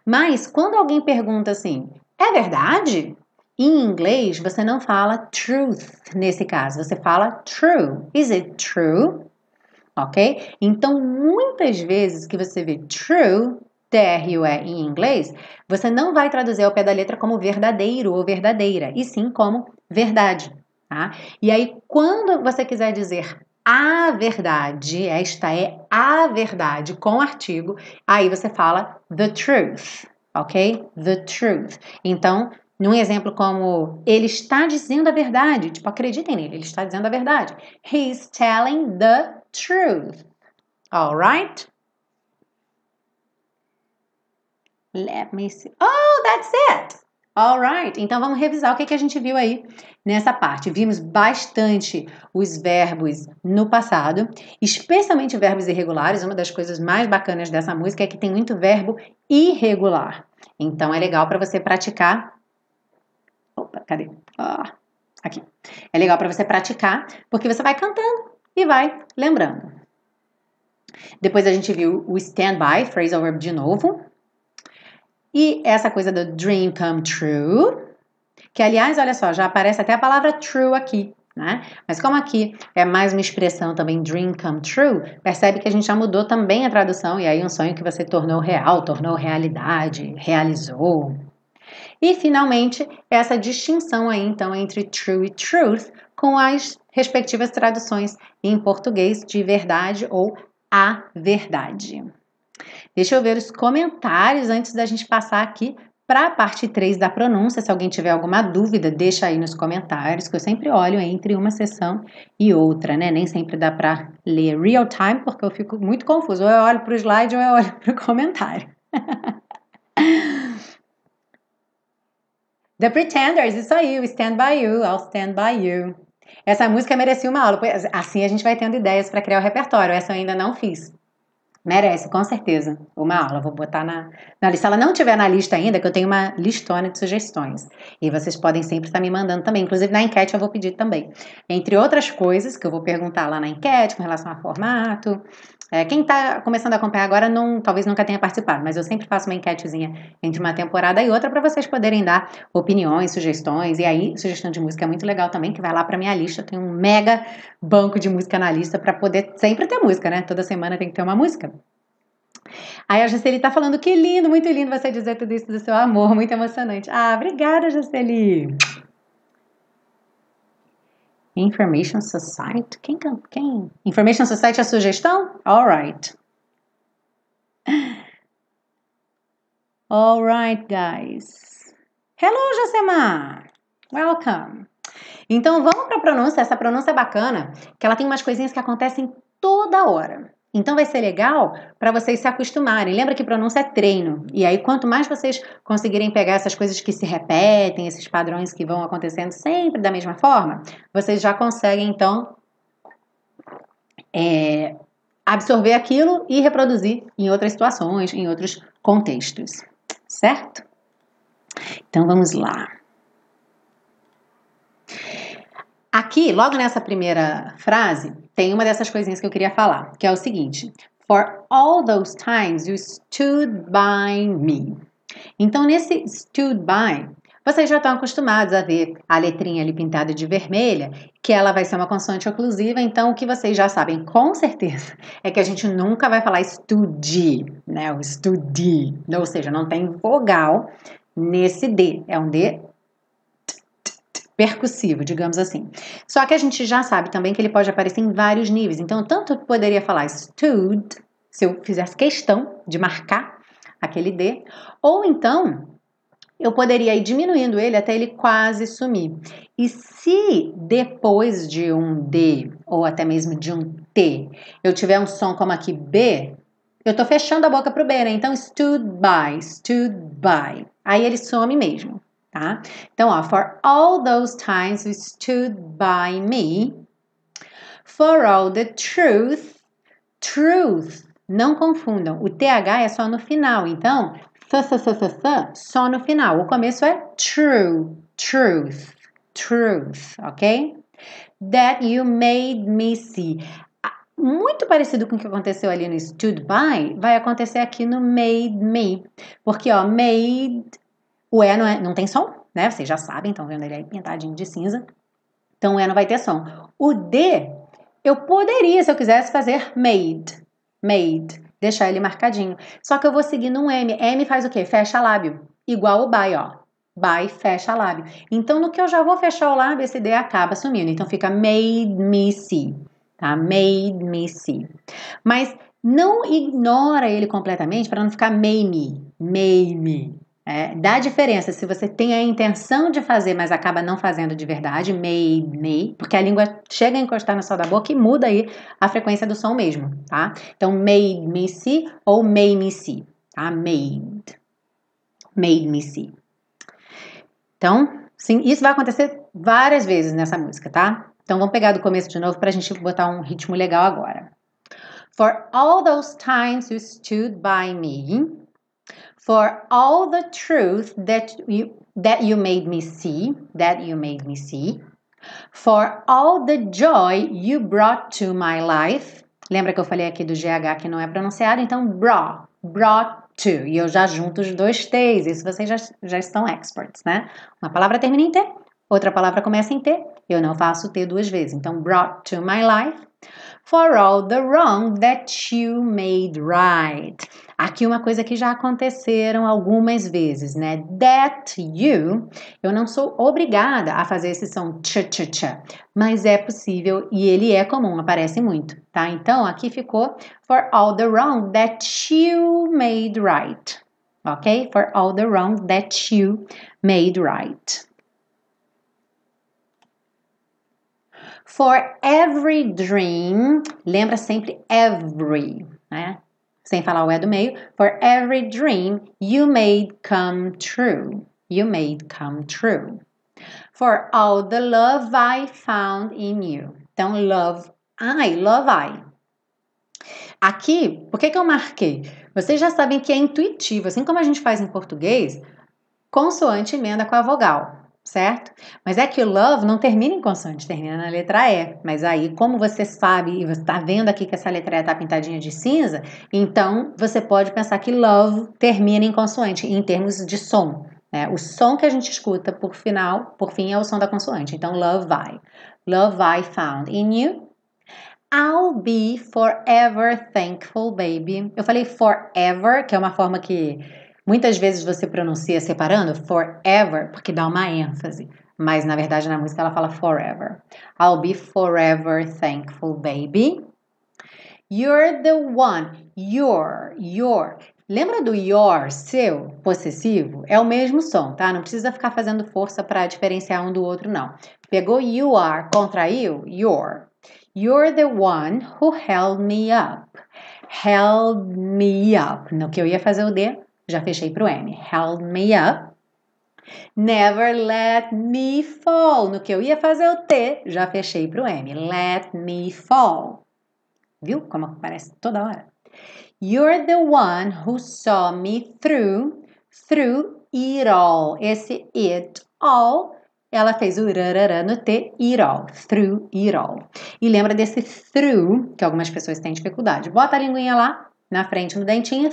Mas quando alguém pergunta assim, é verdade? Em inglês, você não fala truth nesse caso, você fala true. Is it true? ok? Então, muitas vezes que você vê true, T-R-U-E em inglês, você não vai traduzir ao pé da letra como verdadeiro ou verdadeira, e sim como verdade, tá? E aí, quando você quiser dizer a verdade, esta é a verdade com artigo, aí você fala the truth, ok? The truth. Então, num exemplo como ele está dizendo a verdade, tipo, acreditem nele, ele está dizendo a verdade. He's telling the truth. Alright? Let me see. Oh, that's it! Alright, então vamos revisar o que, que a gente viu aí nessa parte. Vimos bastante os verbos no passado, especialmente verbos irregulares. Uma das coisas mais bacanas dessa música é que tem muito verbo irregular. Então é legal para você praticar. Opa, cadê? Aqui. É legal para você praticar, porque você vai cantando e vai lembrando. Depois a gente viu o standby, phrasal verb de novo. E essa coisa do dream come true, que aliás, olha só, já aparece até a palavra true aqui, né? Mas como aqui é mais uma expressão também dream come true, percebe que a gente já mudou também a tradução e aí um sonho que você tornou real, tornou realidade, realizou. E finalmente, essa distinção aí então entre true e truth com as respectivas traduções em português de verdade ou a verdade. Deixa eu ver os comentários antes da gente passar aqui para a parte 3 da pronúncia. Se alguém tiver alguma dúvida, deixa aí nos comentários, que eu sempre olho entre uma sessão e outra, né? Nem sempre dá para ler real time, porque eu fico muito confuso. Ou eu olho para o slide ou eu olho para o comentário. The Pretenders, isso aí, o Stand By You, I'll Stand By You. Essa música merecia uma aula, assim a gente vai tendo ideias para criar o repertório. Essa eu ainda não fiz. Merece, com certeza, uma aula. Vou botar na, na lista. Se ela não tiver na lista ainda, que eu tenho uma listona de sugestões. E vocês podem sempre estar me mandando também. Inclusive na enquete eu vou pedir também. Entre outras coisas que eu vou perguntar lá na enquete com relação a formato, é, quem está começando a acompanhar agora não, talvez nunca tenha participado, mas eu sempre faço uma enquetezinha entre uma temporada e outra para vocês poderem dar opiniões, sugestões. E aí, sugestão de música é muito legal também, que vai lá para minha lista. Tem um mega banco de música na lista para poder sempre ter música, né? Toda semana tem que ter uma música. Aí a Jaceli tá falando que lindo, muito lindo você dizer tudo isso do seu amor, muito emocionante. Ah, obrigada, Jaceli. Information Society? Quem, quem? Information Society é sugestão? Alright. Alright, guys. Hello, Josemar. Welcome. Então, vamos para a pronúncia. Essa pronúncia é bacana, que ela tem umas coisinhas que acontecem toda hora. Então vai ser legal para vocês se acostumarem. Lembra que pronúncia é treino. E aí, quanto mais vocês conseguirem pegar essas coisas que se repetem, esses padrões que vão acontecendo sempre da mesma forma, vocês já conseguem, então, é, absorver aquilo e reproduzir em outras situações, em outros contextos. Certo? Então vamos lá. Aqui, logo nessa primeira frase, tem uma dessas coisinhas que eu queria falar, que é o seguinte: For all those times you stood by me. Então, nesse stood by, vocês já estão acostumados a ver a letrinha ali pintada de vermelha, que ela vai ser uma consoante oclusiva, então o que vocês já sabem com certeza é que a gente nunca vai falar studi, né? O studi, ou seja, não tem vogal nesse D, é um D percussivo, digamos assim. Só que a gente já sabe também que ele pode aparecer em vários níveis. Então, tanto poderia falar stood, se eu fizesse questão de marcar aquele D, ou então eu poderia ir diminuindo ele até ele quase sumir. E se depois de um D, ou até mesmo de um T, eu tiver um som como aqui B, eu estou fechando a boca para o B, né? Então, stood by, stood by. Aí ele some mesmo tá? Então, ó, for all those times you stood by me, for all the truth, truth, não confundam, o TH é só no final, então, th, th, th, th, só no final, o começo é true, truth, truth, ok? That you made me see. Muito parecido com o que aconteceu ali no stood by, vai acontecer aqui no made me, porque ó, made o E não, é, não tem som, né? Vocês já sabem, estão vendo ele aí pintadinho de cinza. Então o E não vai ter som. O D Eu poderia, se eu quisesse, fazer made. Made. Deixar ele marcadinho. Só que eu vou seguir num M. M faz o quê? Fecha lábio. Igual o by, ó. By fecha lábio. Então, no que eu já vou fechar o lábio, esse D acaba sumindo. Então, fica made me see. Tá? Made me see. Mas não ignora ele completamente para não ficar made me. Made me. É, dá diferença se você tem a intenção de fazer, mas acaba não fazendo de verdade, made, me, porque a língua chega a encostar no céu da boca e muda aí a frequência do som mesmo, tá? Então, made me see ou made me see, tá? Made. Made me see. Então, sim, isso vai acontecer várias vezes nessa música, tá? Então, vamos pegar do começo de novo para a gente botar um ritmo legal agora. For all those times you stood by me, for all the truth that you that you made me see, that you made me see, for all the joy you brought to my life. Lembra que eu falei aqui do GH que não é pronunciado? Então, brought, brought to. E eu já junto os dois T's. Isso vocês já, já estão experts, né? Uma palavra termina em T, outra palavra começa em T. Eu não faço T duas vezes. Então, brought to my life for all the wrong that you made right. Aqui uma coisa que já aconteceram algumas vezes, né? That you, eu não sou obrigada a fazer esse som ch ch ch, mas é possível e ele é comum, aparece muito, tá? Então aqui ficou for all the wrong that you made right. Ok? For all the wrong that you made right. For every dream, lembra sempre every, né? Sem falar o é do meio. For every dream you made come true. You made come true. For all the love I found in you. Então, love I, love I. Aqui, por que, que eu marquei? Vocês já sabem que é intuitivo, assim como a gente faz em português, consoante emenda com a vogal certo? Mas é que o love não termina em consoante, termina na letra E. Mas aí, como você sabe e você está vendo aqui que essa letra E está pintadinha de cinza, então você pode pensar que love termina em consoante, em termos de som. Né? O som que a gente escuta por final, por fim, é o som da consoante. Então, love I. Love I found in you. I'll be forever thankful, baby. Eu falei forever, que é uma forma que Muitas vezes você pronuncia separando forever, porque dá uma ênfase. Mas na verdade na música ela fala forever. I'll be forever thankful, baby. You're the one. Your, your. Lembra do your, seu, possessivo? É o mesmo som, tá? Não precisa ficar fazendo força para diferenciar um do outro, não. Pegou you are, contraiu, your. You're the one who held me up. Held me up. No que eu ia fazer o D, já fechei para o M. Held me up. Never let me fall. No que eu ia fazer o T, já fechei para o M. Let me fall. Viu como aparece toda hora? You're the one who saw me through, through it all. Esse it all, ela fez o rarará no T, it all, through it all. E lembra desse through, que algumas pessoas têm dificuldade. Bota a linguinha lá, na frente no dentinho,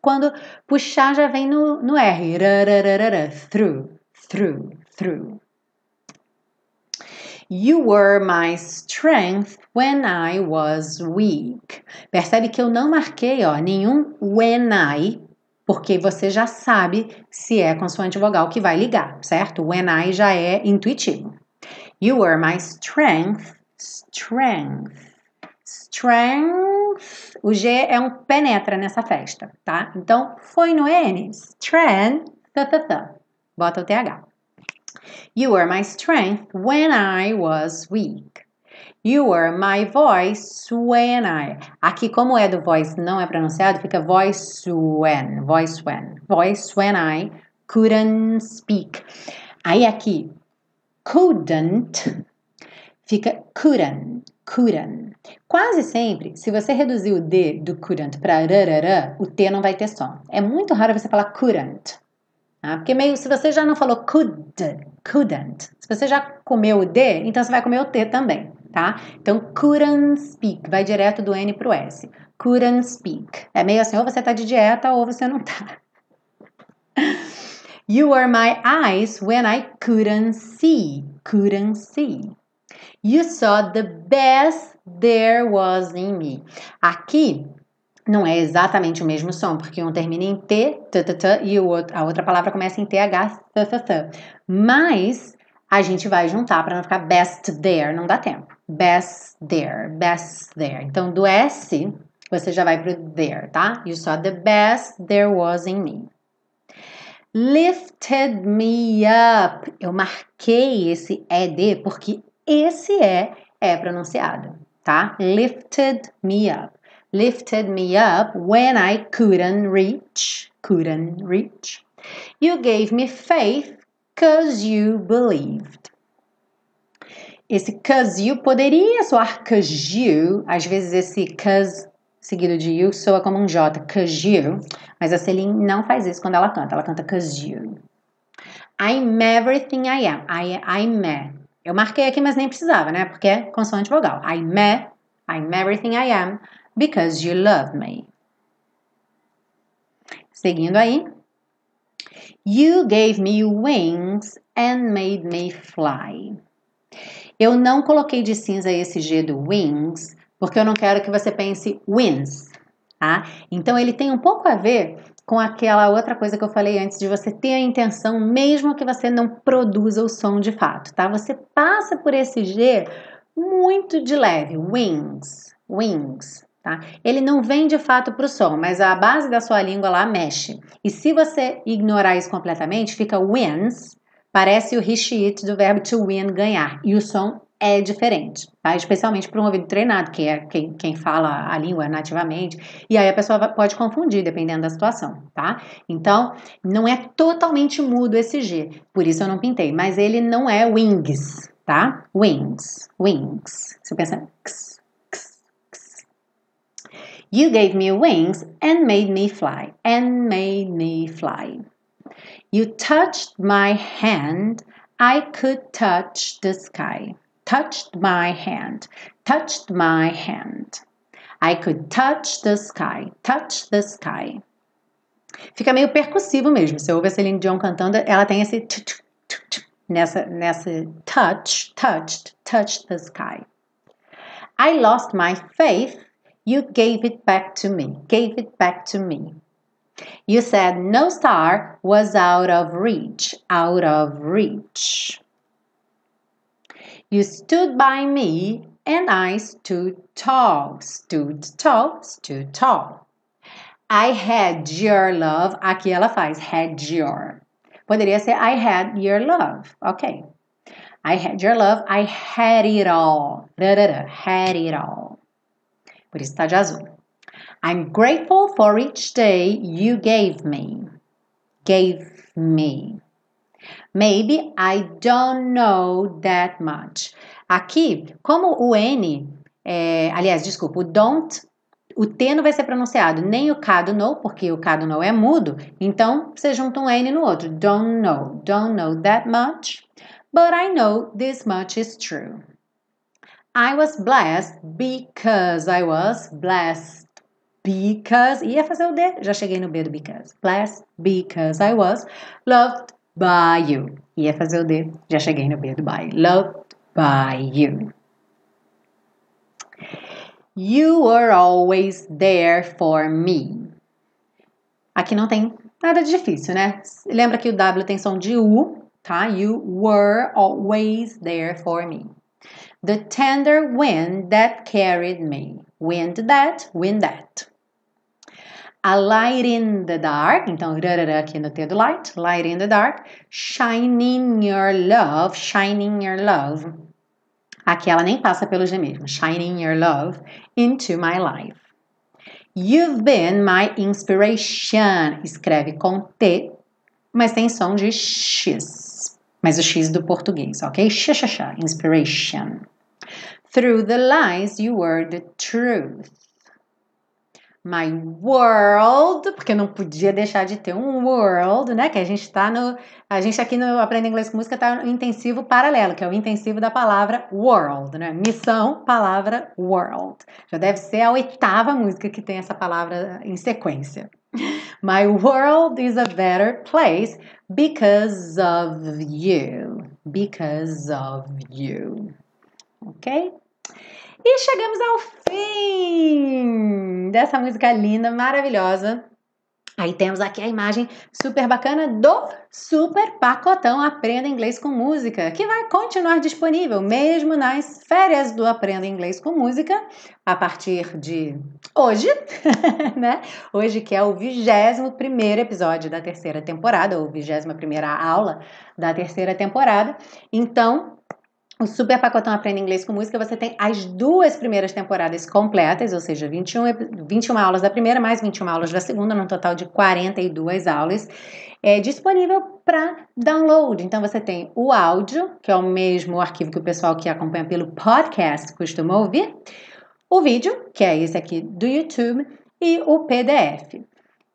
quando puxar já vem no, no R. Rararara, through, through, through. You were my strength when I was weak. Percebe que eu não marquei ó, nenhum when I, porque você já sabe se é consoante vogal que vai ligar, certo? When I já é intuitivo. You were my strength, strength. Strength. O G é um penetra nessa festa, tá? Então, foi no N. Strength. Bota o TH. You were my strength when I was weak. You were my voice when I. Aqui, como é do voice não é pronunciado, fica voice when. Voice when. Voice when I couldn't speak. Aí aqui, couldn't fica couldn't. Couldn't. Quase sempre, se você reduzir o D do couldn't para rarará, o T não vai ter som. É muito raro você falar couldn't. Tá? Porque meio, se você já não falou could, couldn't, se você já comeu o D, então você vai comer o T também, tá? Então, couldn't speak, vai direto do N pro S. Couldn't speak. É meio assim, ou você tá de dieta ou você não tá. You were my eyes when I couldn't see. Couldn't see. You saw the best there was in me. Aqui não é exatamente o mesmo som, porque um termina em T, t, t, t e outro, a outra palavra começa em TH, t, t, t. Mas a gente vai juntar para não ficar best there, não dá tempo. Best there, best there. Então, do S, você já vai pro there, tá? You saw the best there was in me. Lifted me up. Eu marquei esse ED porque esse é é pronunciado, tá? Lifted me up. Lifted me up when I couldn't reach. Couldn't reach. You gave me faith cause you believed. Esse cause you poderia soar cause you, às vezes esse cause seguido de you soa como um J, cause you, mas a Celine não faz isso quando ela canta, ela canta cause you. I'm everything I am. I, I'm. Eu marquei aqui, mas nem precisava, né? Porque é consoante vogal. I'm. I'm everything I am because you love me. Seguindo aí. You gave me wings and made me fly. Eu não coloquei de cinza esse G do wings, porque eu não quero que você pense wins, tá? Então ele tem um pouco a ver com aquela outra coisa que eu falei antes de você ter a intenção, mesmo que você não produza o som de fato, tá? Você passa por esse G muito de leve, wings, wings, tá? Ele não vem de fato para o som, mas a base da sua língua lá mexe. E se você ignorar isso completamente, fica wins, parece o he, do verbo to win, ganhar. E o som é diferente, tá? Especialmente para um ouvido treinado, que é quem, quem fala a língua nativamente. E aí a pessoa pode confundir, dependendo da situação, tá? Então, não é totalmente mudo esse G, por isso eu não pintei. Mas ele não é wings, tá? Wings, wings. Você pensa... X, x, x. You gave me wings and made me fly, and made me fly. You touched my hand, I could touch the sky. Touched my hand, touched my hand. I could touch the sky, touch the sky. Fica meio percussivo mesmo. Você ouve a Celine Dion cantando, ela tem esse nessa, nessa touch, touched, touched the sky. I lost my faith, you gave it back to me, gave it back to me. You said no star was out of reach, out of reach. You stood by me and I stood tall, stood tall, stood tall. I had your love. Aqui ela faz had your. Poderia ser I had your love. Ok. I had your love. I had it all. Had it all. Por isso está de azul. I'm grateful for each day you gave me. Gave me. Maybe I don't know that much. Aqui, como o N, é, aliás, desculpa, o don't, o T não vai ser pronunciado, nem o K do know, porque o K do know é mudo, então você junta um N no outro. Don't know, don't know that much, but I know this much is true. I was blessed because I was blessed because. Ia fazer o D, já cheguei no B do because. Blessed because I was loved by you. Ia fazer o D, já cheguei no B do by. Loved by you. You were always there for me. Aqui não tem nada de difícil, né? Lembra que o W tem som de U, tá? You were always there for me. The tender wind that carried me. Wind that, wind that. A light in the dark, então rarara aqui no T do light, light in the dark, shining your love, shining your love. Aqui ela nem passa pelo G mesmo, shining your love into my life. You've been my inspiration, escreve com T, mas tem som de X, mas o X do português, ok? Xaxaxa, inspiration. Through the lies you were the truth. My world, porque não podia deixar de ter um world, né? Que a gente está no. A gente aqui no Aprenda Inglês com Música está no intensivo paralelo, que é o intensivo da palavra world, né? Missão, palavra world. Já deve ser a oitava música que tem essa palavra em sequência. My world is a better place because of you. Because of you. ok? E chegamos ao fim dessa música linda, maravilhosa. Aí temos aqui a imagem super bacana do super pacotão Aprenda Inglês com Música, que vai continuar disponível mesmo nas férias do Aprenda Inglês com Música, a partir de hoje, né? Hoje que é o 21 primeiro episódio da terceira temporada, ou 21 primeira aula da terceira temporada. Então, o Super Pacotão Aprenda Inglês com Música, você tem as duas primeiras temporadas completas, ou seja, 21, 21 aulas da primeira mais 21 aulas da segunda, num total de 42 aulas, é disponível para download. Então você tem o áudio, que é o mesmo arquivo que o pessoal que acompanha pelo podcast costuma ouvir, o vídeo, que é esse aqui do YouTube, e o PDF.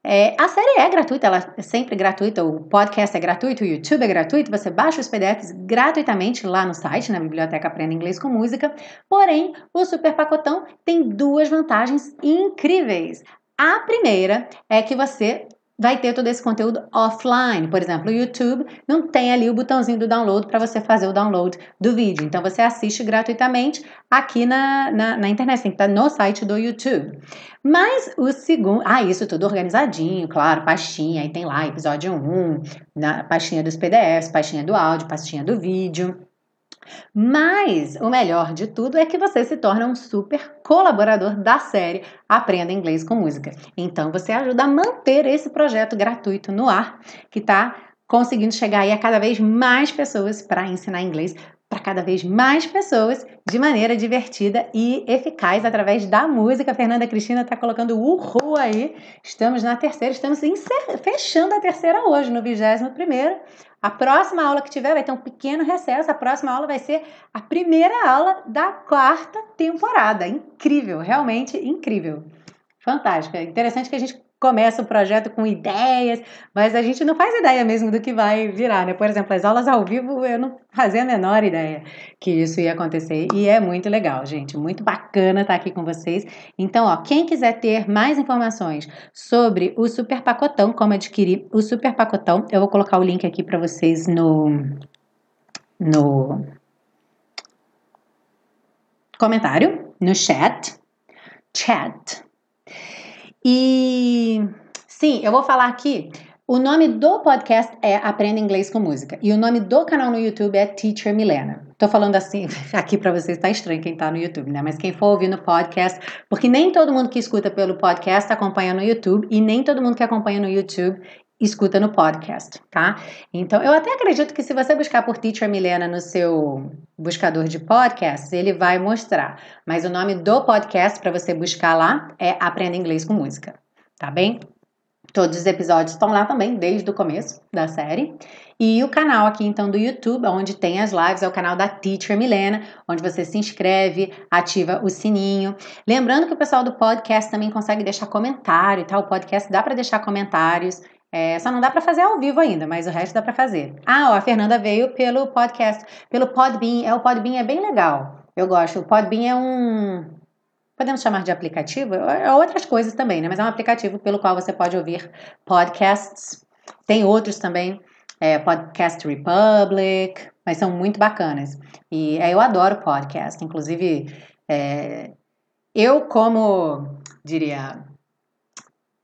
É, a série é gratuita, ela é sempre gratuita, o podcast é gratuito, o YouTube é gratuito, você baixa os PDFs gratuitamente lá no site, na Biblioteca Aprenda Inglês com Música. Porém, o Super Pacotão tem duas vantagens incríveis. A primeira é que você vai ter todo esse conteúdo offline. Por exemplo, o YouTube não tem ali o botãozinho do download para você fazer o download do vídeo. Então você assiste gratuitamente aqui na, na, na internet, tem que estar no site do YouTube. Mas o segundo. Ah, isso tudo organizadinho, claro, pastinha. Aí tem lá episódio 1, na pastinha dos PDFs, pastinha do áudio, pastinha do vídeo. Mas o melhor de tudo é que você se torna um super colaborador da série Aprenda Inglês com Música. Então você ajuda a manter esse projeto gratuito no ar, que está conseguindo chegar aí a cada vez mais pessoas para ensinar inglês para cada vez mais pessoas de maneira divertida e eficaz através da música. A Fernanda Cristina está colocando uhul aí. Estamos na terceira, estamos fechando a terceira hoje, no 21 primeiro. A próxima aula que tiver vai ter um pequeno recesso. A próxima aula vai ser a primeira aula da quarta temporada. Incrível, realmente incrível. Fantástico. É interessante que a gente começa o projeto com ideias, mas a gente não faz ideia mesmo do que vai virar, né? Por exemplo, as aulas ao vivo eu não fazia a menor ideia que isso ia acontecer e é muito legal, gente, muito bacana estar aqui com vocês. Então, ó, quem quiser ter mais informações sobre o Super Pacotão, como adquirir o Super Pacotão, eu vou colocar o link aqui para vocês no no comentário, no chat, chat e sim, eu vou falar aqui. O nome do podcast é Aprenda Inglês com Música e o nome do canal no YouTube é Teacher Milena. Tô falando assim aqui para vocês, tá estranho quem tá no YouTube, né? Mas quem for ouvir no podcast, porque nem todo mundo que escuta pelo podcast acompanha no YouTube e nem todo mundo que acompanha no YouTube escuta no podcast, tá? Então, eu até acredito que se você buscar por Teacher Milena no seu buscador de podcasts, ele vai mostrar. Mas o nome do podcast para você buscar lá é Aprenda Inglês com Música, tá bem? Todos os episódios estão lá também, desde o começo da série. E o canal aqui, então, do YouTube, onde tem as lives, é o canal da Teacher Milena, onde você se inscreve, ativa o sininho. Lembrando que o pessoal do podcast também consegue deixar comentário, tá? O podcast dá para deixar comentários. É, só não dá para fazer ao vivo ainda, mas o resto dá para fazer. Ah, ó, a Fernanda veio pelo podcast, pelo Podbean. É, o Podbean é bem legal. Eu gosto. O Podbean é um. Podemos chamar de aplicativo? É, é outras coisas também, né? Mas é um aplicativo pelo qual você pode ouvir podcasts. Tem outros também, é, Podcast Republic, mas são muito bacanas. E é, eu adoro podcast. Inclusive, é, eu, como diria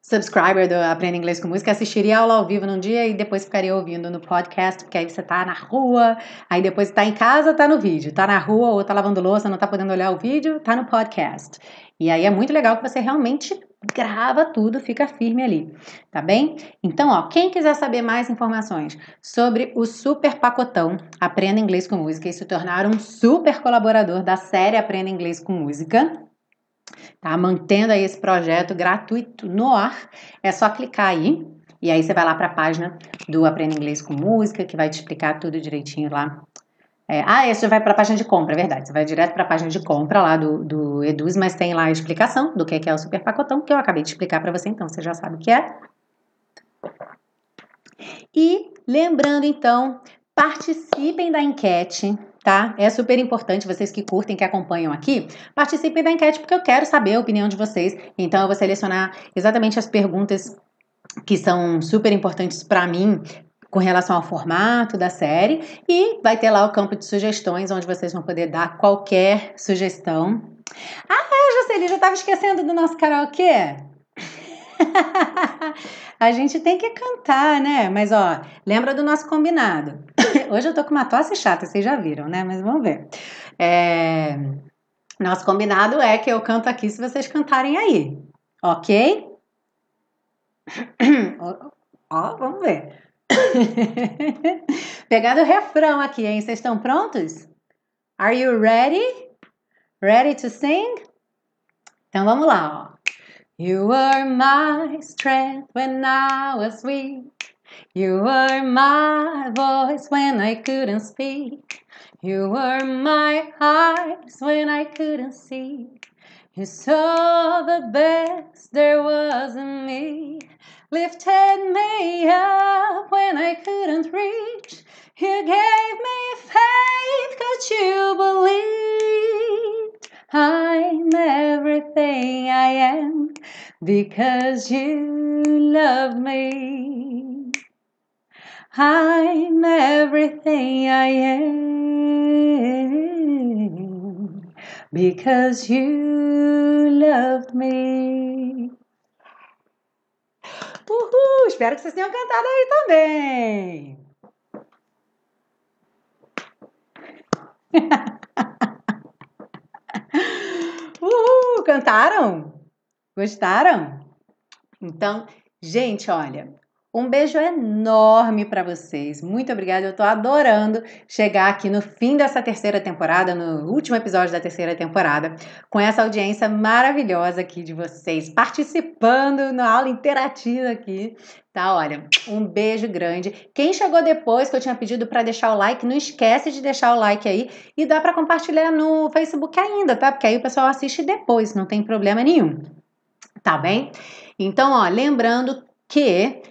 subscriber do Aprenda Inglês com Música, assistiria a aula ao vivo num dia e depois ficaria ouvindo no podcast, porque aí você tá na rua, aí depois tá em casa, tá no vídeo, tá na rua ou tá lavando louça, não tá podendo olhar o vídeo, tá no podcast. E aí é muito legal que você realmente grava tudo, fica firme ali, tá bem? Então, ó, quem quiser saber mais informações sobre o super pacotão Aprenda Inglês com Música e se tornar um super colaborador da série Aprenda Inglês com Música, tá? Mantendo aí esse projeto gratuito no ar. É só clicar aí e aí você vai lá para a página do Aprenda Inglês com Música, que vai te explicar tudo direitinho lá. É, ah, esse vai para a página de compra, é verdade. Você vai direto para a página de compra lá do, do Eduz, mas tem lá a explicação do que é o super pacotão, que eu acabei de explicar para você, então você já sabe o que é. E lembrando então, participem da enquete tá? É super importante, vocês que curtem, que acompanham aqui, participem da enquete porque eu quero saber a opinião de vocês. Então eu vou selecionar exatamente as perguntas que são super importantes para mim com relação ao formato da série e vai ter lá o campo de sugestões onde vocês vão poder dar qualquer sugestão. Ah, é, Jocely, já estava esquecendo do nosso karaokê? a gente tem que cantar, né? Mas ó, lembra do nosso combinado. Hoje eu tô com uma tosse chata, vocês já viram, né? Mas vamos ver. É... Nosso combinado é que eu canto aqui se vocês cantarem aí, ok? Ó, vamos ver. Pegando o refrão aqui, hein? Vocês estão prontos? Are you ready? Ready to sing? Então vamos lá, ó. You were my strength when I was weak. You were my voice when I couldn't speak. You were my eyes when I couldn't see. You saw the best there was in me. Lifted me up when I couldn't reach. You gave me faith, cause you believed. I'm everything I am because you love me. I'm everything I am because you loved me. Uhul! Espero que vocês tenham cantado aí também. Uhul! Cantaram? Gostaram? Então, gente, olha, um beijo enorme para vocês. Muito obrigada. Eu tô adorando chegar aqui no fim dessa terceira temporada, no último episódio da terceira temporada, com essa audiência maravilhosa aqui de vocês, participando na aula interativa aqui. Tá, olha, um beijo grande. Quem chegou depois que eu tinha pedido para deixar o like, não esquece de deixar o like aí e dá para compartilhar no Facebook ainda, tá? Porque aí o pessoal assiste depois, não tem problema nenhum. Tá bem? Então, ó, lembrando que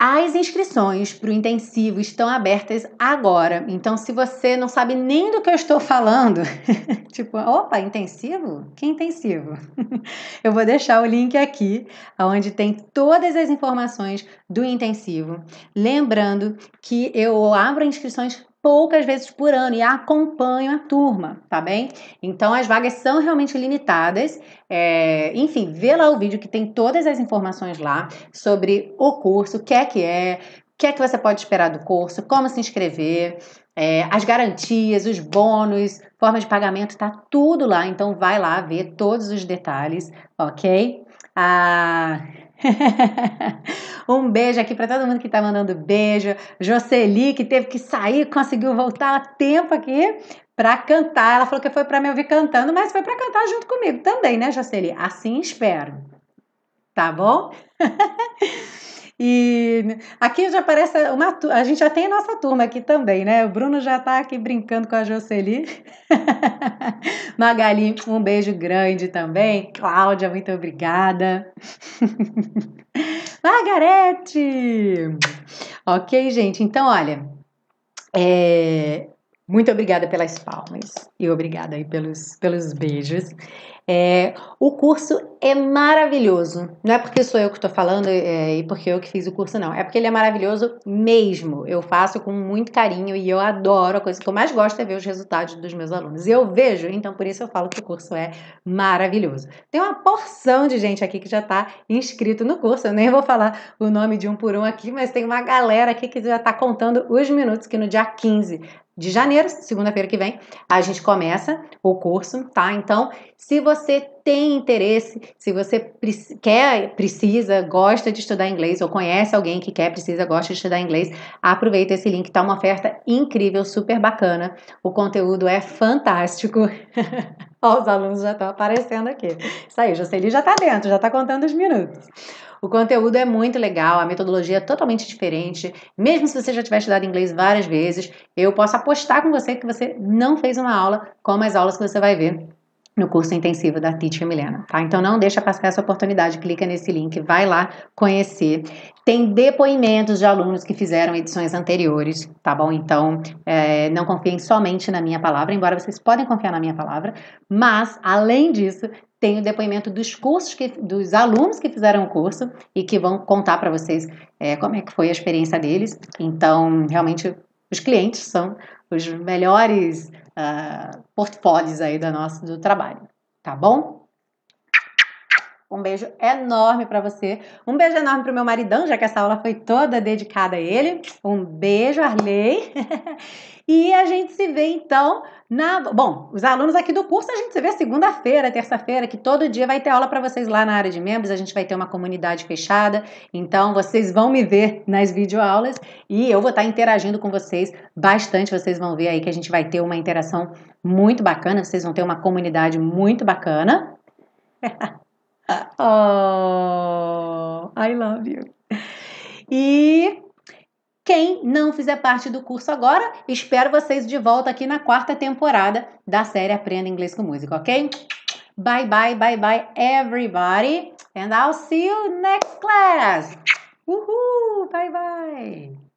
as inscrições para o intensivo estão abertas agora. Então, se você não sabe nem do que eu estou falando, tipo, opa, intensivo? Que intensivo? eu vou deixar o link aqui, onde tem todas as informações do intensivo. Lembrando que eu abro inscrições poucas vezes por ano e acompanho a turma, tá bem? Então as vagas são realmente limitadas. É, enfim, vê lá o vídeo que tem todas as informações lá sobre o curso, o que é que é, o que é que você pode esperar do curso, como se inscrever, é, as garantias, os bônus, forma de pagamento, tá tudo lá. Então vai lá ver todos os detalhes, ok? Ah, um beijo aqui para todo mundo que está mandando beijo. Jocely, que teve que sair, conseguiu voltar a tempo aqui para cantar. Ela falou que foi para me ouvir cantando, mas foi para cantar junto comigo também, né, Jocely? Assim espero. Tá bom? E aqui já aparece uma a gente já tem a nossa turma aqui também, né? O Bruno já está aqui brincando com a Jocely. Magali, um beijo grande também. Cláudia, muito obrigada. Margarete! Ok, gente, então olha, é, muito obrigada pelas palmas e obrigada aí pelos, pelos beijos. É, o curso é maravilhoso. Não é porque sou eu que estou falando é, e porque eu que fiz o curso, não. É porque ele é maravilhoso mesmo. Eu faço com muito carinho e eu adoro. A coisa que eu mais gosto é ver os resultados dos meus alunos. E eu vejo, então por isso eu falo que o curso é maravilhoso. Tem uma porção de gente aqui que já está inscrito no curso. Eu nem vou falar o nome de um por um aqui, mas tem uma galera aqui que já está contando os minutos que no dia 15 de janeiro, segunda-feira que vem, a gente começa o curso, tá? Então, se você tem interesse, se você quer, precisa, gosta de estudar inglês ou conhece alguém que quer, precisa, gosta de estudar inglês, aproveita esse link, tá uma oferta incrível, super bacana. O conteúdo é fantástico. Ó, os alunos já estão aparecendo aqui. Isso aí, Jocely já tá dentro, já tá contando os minutos. O conteúdo é muito legal, a metodologia é totalmente diferente. Mesmo se você já tiver estudado inglês várias vezes, eu posso apostar com você que você não fez uma aula como as aulas que você vai ver no curso intensivo da Teacher Milena, tá? Então não deixa passar essa oportunidade, clica nesse link, vai lá conhecer. Tem depoimentos de alunos que fizeram edições anteriores, tá bom? Então é, não confiem somente na minha palavra, embora vocês podem confiar na minha palavra, mas além disso tem o depoimento dos cursos, que, dos alunos que fizeram o curso e que vão contar para vocês é, como é que foi a experiência deles. Então, realmente, os clientes são os melhores uh, portfólios aí do nosso do trabalho, tá bom? Um beijo enorme para você. Um beijo enorme para o meu maridão, já que essa aula foi toda dedicada a ele. Um beijo, Arley. e a gente se vê então na. Bom, os alunos aqui do curso a gente se vê segunda-feira, terça-feira, que todo dia vai ter aula para vocês lá na área de membros. A gente vai ter uma comunidade fechada. Então vocês vão me ver nas videoaulas e eu vou estar interagindo com vocês bastante. Vocês vão ver aí que a gente vai ter uma interação muito bacana. Vocês vão ter uma comunidade muito bacana. oh, I love you. E quem não fizer parte do curso agora, espero vocês de volta aqui na quarta temporada da série Aprenda Inglês com Música, ok? Bye, bye, bye, bye, everybody. And I'll see you next class. Uhul! Bye, bye.